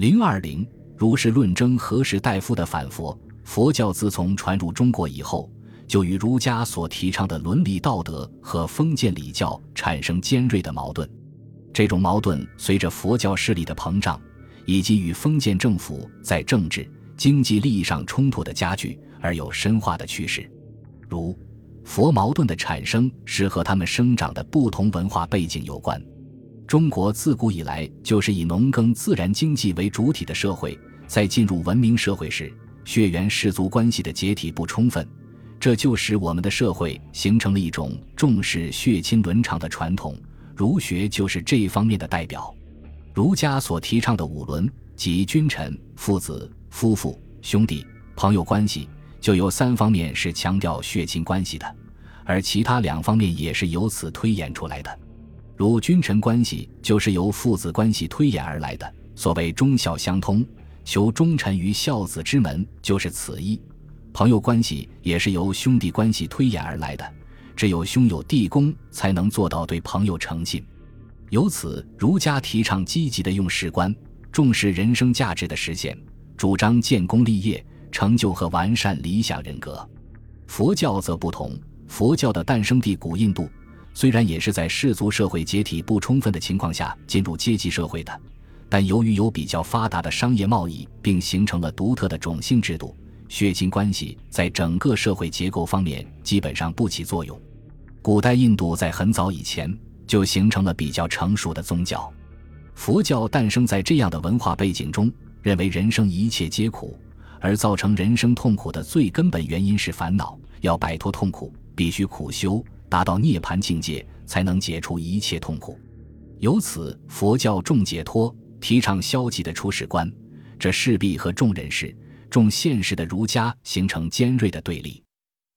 零二零如是论争何时大夫的反佛，佛教自从传入中国以后，就与儒家所提倡的伦理道德和封建礼教产生尖锐的矛盾。这种矛盾随着佛教势力的膨胀，以及与封建政府在政治、经济利益上冲突的加剧，而有深化的趋势。如、佛矛盾的产生是和他们生长的不同文化背景有关。中国自古以来就是以农耕自然经济为主体的社会，在进入文明社会时，血缘氏族关系的解体不充分，这就使我们的社会形成了一种重视血亲伦常的传统。儒学就是这方面的代表。儒家所提倡的五伦，即君臣、父子、夫妇、兄弟、朋友关系，就有三方面是强调血亲关系的，而其他两方面也是由此推演出来的。如君臣关系就是由父子关系推演而来的，所谓忠孝相通，求忠臣于孝子之门，就是此意。朋友关系也是由兄弟关系推演而来的，只有兄友弟恭，才能做到对朋友诚信。由此，儒家提倡积极的用事观，重视人生价值的实现，主张建功立业，成就和完善理想人格。佛教则不同，佛教的诞生地古印度。虽然也是在氏族社会解体不充分的情况下进入阶级社会的，但由于有比较发达的商业贸易，并形成了独特的种姓制度，血亲关系在整个社会结构方面基本上不起作用。古代印度在很早以前就形成了比较成熟的宗教，佛教诞生在这样的文化背景中，认为人生一切皆苦，而造成人生痛苦的最根本原因是烦恼，要摆脱痛苦，必须苦修。达到涅槃境界，才能解除一切痛苦。由此，佛教重解脱，提倡消极的出世观，这势必和重人士、重现实的儒家形成尖锐的对立。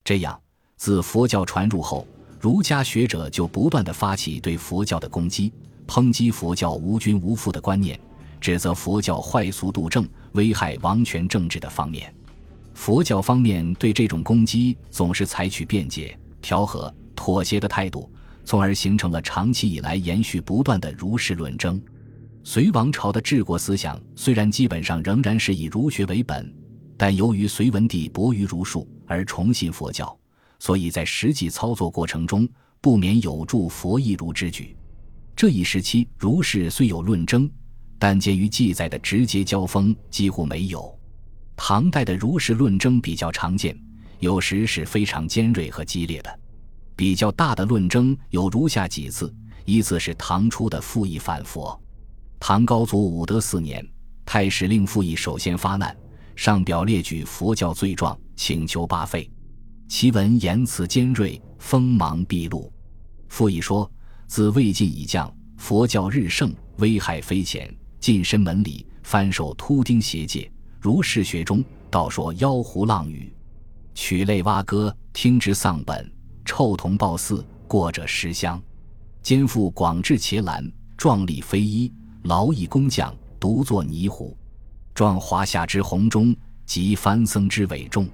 这样，自佛教传入后，儒家学者就不断地发起对佛教的攻击，抨击佛教无君无父的观念，指责佛教坏俗度正、危害王权政治的方面。佛教方面对这种攻击总是采取辩解、调和。妥协的态度，从而形成了长期以来延续不断的儒释论争。隋王朝的治国思想虽然基本上仍然是以儒学为本，但由于隋文帝博于儒术而崇信佛教，所以在实际操作过程中不免有助佛异儒之举。这一时期儒释虽有论争，但鉴于记载的直接交锋几乎没有。唐代的儒释论争比较常见，有时是非常尖锐和激烈的。比较大的论争有如下几次：一次是唐初的傅毅反佛。唐高祖武德四年，太史令傅毅首先发难，上表列举佛教罪状，请求罢废。其文言辞尖锐，锋芒毕露。傅毅说：“自魏晋以降，佛教日盛，危害非浅，近身门里，翻受秃丁邪戒。如是学中，道说妖狐浪语，曲类蛙歌，听之丧本。”臭铜报寺，过者十香，肩负广志伽蓝，壮丽非一，劳役工匠，独作泥壶，壮华夏之红中，及藩僧之伟重，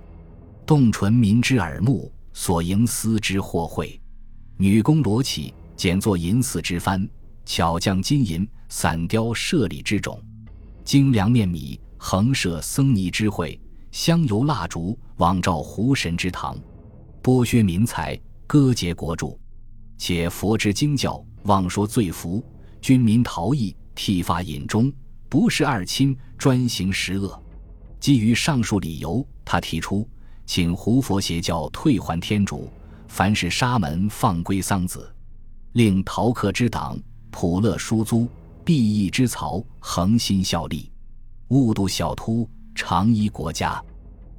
动唇民之耳目，所营思之货会，女工罗绮，简作银丝之幡，巧匠金银，散雕舍利之种，精良面米，横设僧尼之会，香油蜡烛，网照狐神之堂。剥削民财，割截国主，且佛之经教，妄说罪福，军民逃逸，剃发隐中，不是二亲，专行十恶。基于上述理由，他提出，请胡佛邪教退还天主，凡是沙门放归桑子，令陶克之党普勒书租，毕义之曹恒心效力，误度小秃，长依国家。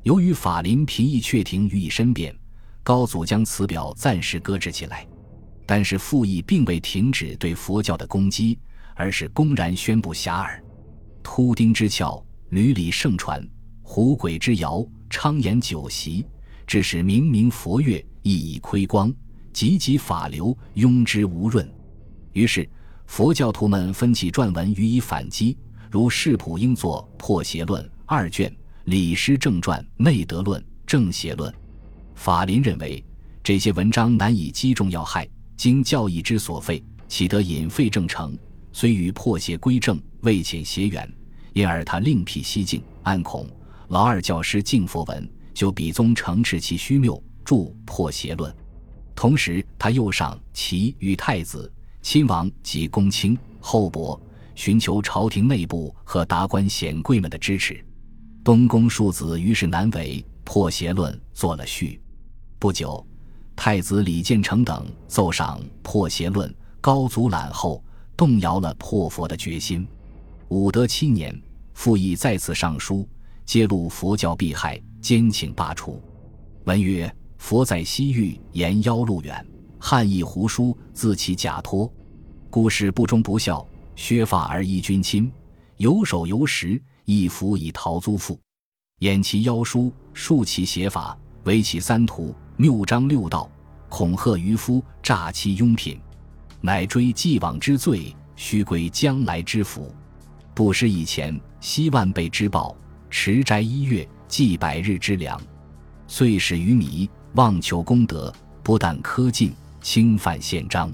由于法林频议阙庭予以申辩。高祖将此表暂时搁置起来，但是傅毅并未停止对佛教的攻击，而是公然宣布遐迩。秃丁之翘，屡屡盛传；狐鬼之谣，昌言酒席，致使明明佛乐，熠熠亏光，急急法流，庸之无润。于是佛教徒们分起撰文予以反击，如释普应作《破邪论》二卷，李师正传《内德论》正邪论。法林认为这些文章难以击中要害，经教义之所废，岂得隐废正成？虽与破邪归正未遣邪远，因而他另辟蹊径，暗恐老二教师敬佛文，就比宗承斥其虚谬，著《破邪论》。同时，他又上齐与太子、亲王及公卿、厚伯，寻求朝廷内部和达官显贵们的支持。东宫庶子于是难为，《破邪论》做了序。不久，太子李建成等奏上《破邪论》，高祖览后，动摇了破佛的决心。武德七年，傅毅再次上书，揭露佛教弊害，兼请罢黜。文曰。佛在西域，言妖路远，汉译胡书，自其假托。故事不忠不孝，削发而依君亲，有手有实，一服以逃租赋。掩其妖书，述其邪法，为其三途，谬章六道，恐吓渔夫，诈欺庸品，乃追既往之罪，须归将来之福。不施以前，希万倍之报，持斋一月，祭百日之粮，遂使愚迷。妄求功德，不但苛禁，侵犯宪章，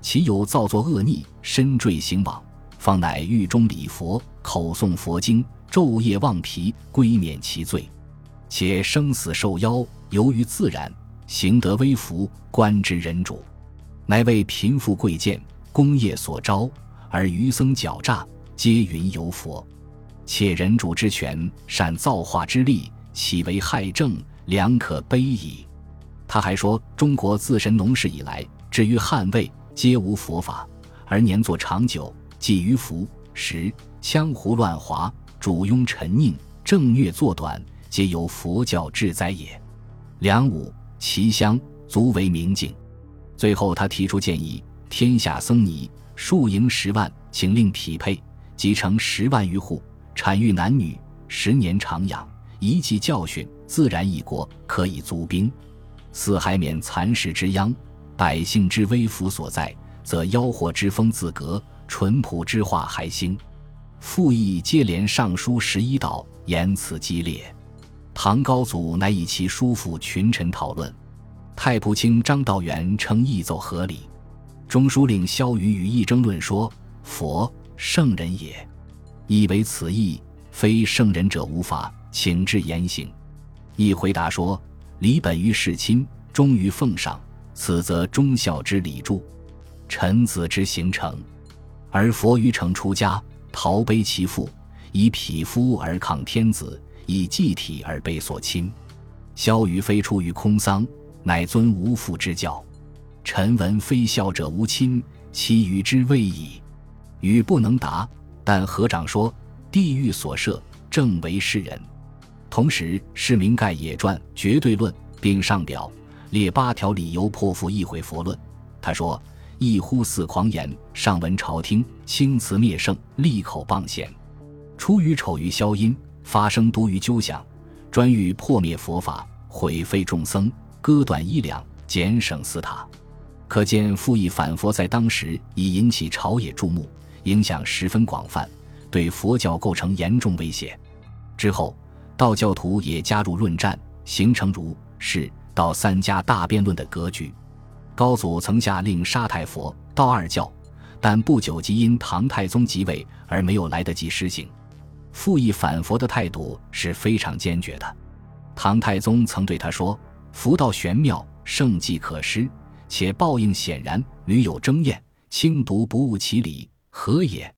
其有造作恶逆，深坠行网，方乃狱中礼佛，口诵佛经，昼夜忘疲，归免其罪。且生死受邀，由于自然，行得微服，官之人主，乃为贫富贵贱，功业所招，而余僧狡诈，皆云由佛。且人主之权，善造化之力，岂为害政？良可悲矣。他还说，中国自神农氏以来，至于汉魏，皆无佛法，而年作长久，寄于福食，羌胡乱华，主庸沉佞，正虐作短，皆由佛教治灾也。梁武、齐襄足为明镜。最后，他提出建议：天下僧尼数营十万，请令匹配，即成十万余户，产育男女，十年长养，一记教训，自然一国，可以足兵。四海免蚕食之殃，百姓之危福所在，则妖惑之风自革，淳朴之化还兴。复议接连上书十一道，言辞激烈。唐高祖乃以其叔父群臣讨论。太仆卿张道元称义奏合理。中书令萧瑜与议争论说：“佛圣人也，以为此义非圣人者无法，请至言行。”议回答说。礼本于世亲，忠于奉上，此则忠孝之礼著，臣子之行成。而佛于成出家，陶卑其父，以匹夫而抗天子，以祭体而被所侵。萧瑜非出于空桑，乃尊无父之教。臣闻非孝者无亲，其与之未矣。语不能答，但合掌说：地狱所设，正为世人。同时，释明盖也传《绝对论》，并上表列八条理由破复议会佛论。他说：“一呼似狂言，上闻朝廷轻辞灭圣，利口谤贤，出于丑于消音，发生多于鸠响，专欲破灭佛法，毁废众僧，割断衣粮，减省寺塔。可见复议反佛在当时已引起朝野注目，影响十分广泛，对佛教构成严重威胁。之后。道教徒也加入论战，形成儒、释、道三家大辩论的格局。高祖曾下令杀太佛、道二教，但不久即因唐太宗即位而没有来得及施行。复议反佛的态度是非常坚决的。唐太宗曾对他说：“佛道玄妙，圣迹可施，且报应显然，屡有争验，轻读不悟其理，何也？”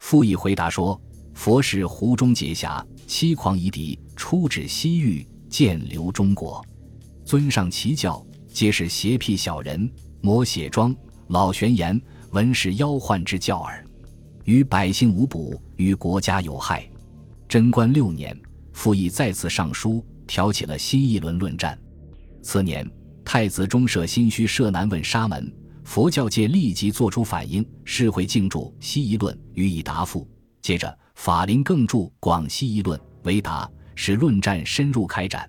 复议回答说。佛是湖中结侠，欺狂夷狄，出指西域，建流中国，尊上其教，皆是邪僻小人，魔血庄，老玄言，闻是妖幻之教耳，与百姓无补，与国家有害。贞观六年，复议再次上书，挑起了新一轮论战。次年，太子中舍心虚舍难问沙门，佛教界立即作出反应，世会敬著《西夷论》予以答复。接着。法林更著《广西议论》为答，使论战深入开展。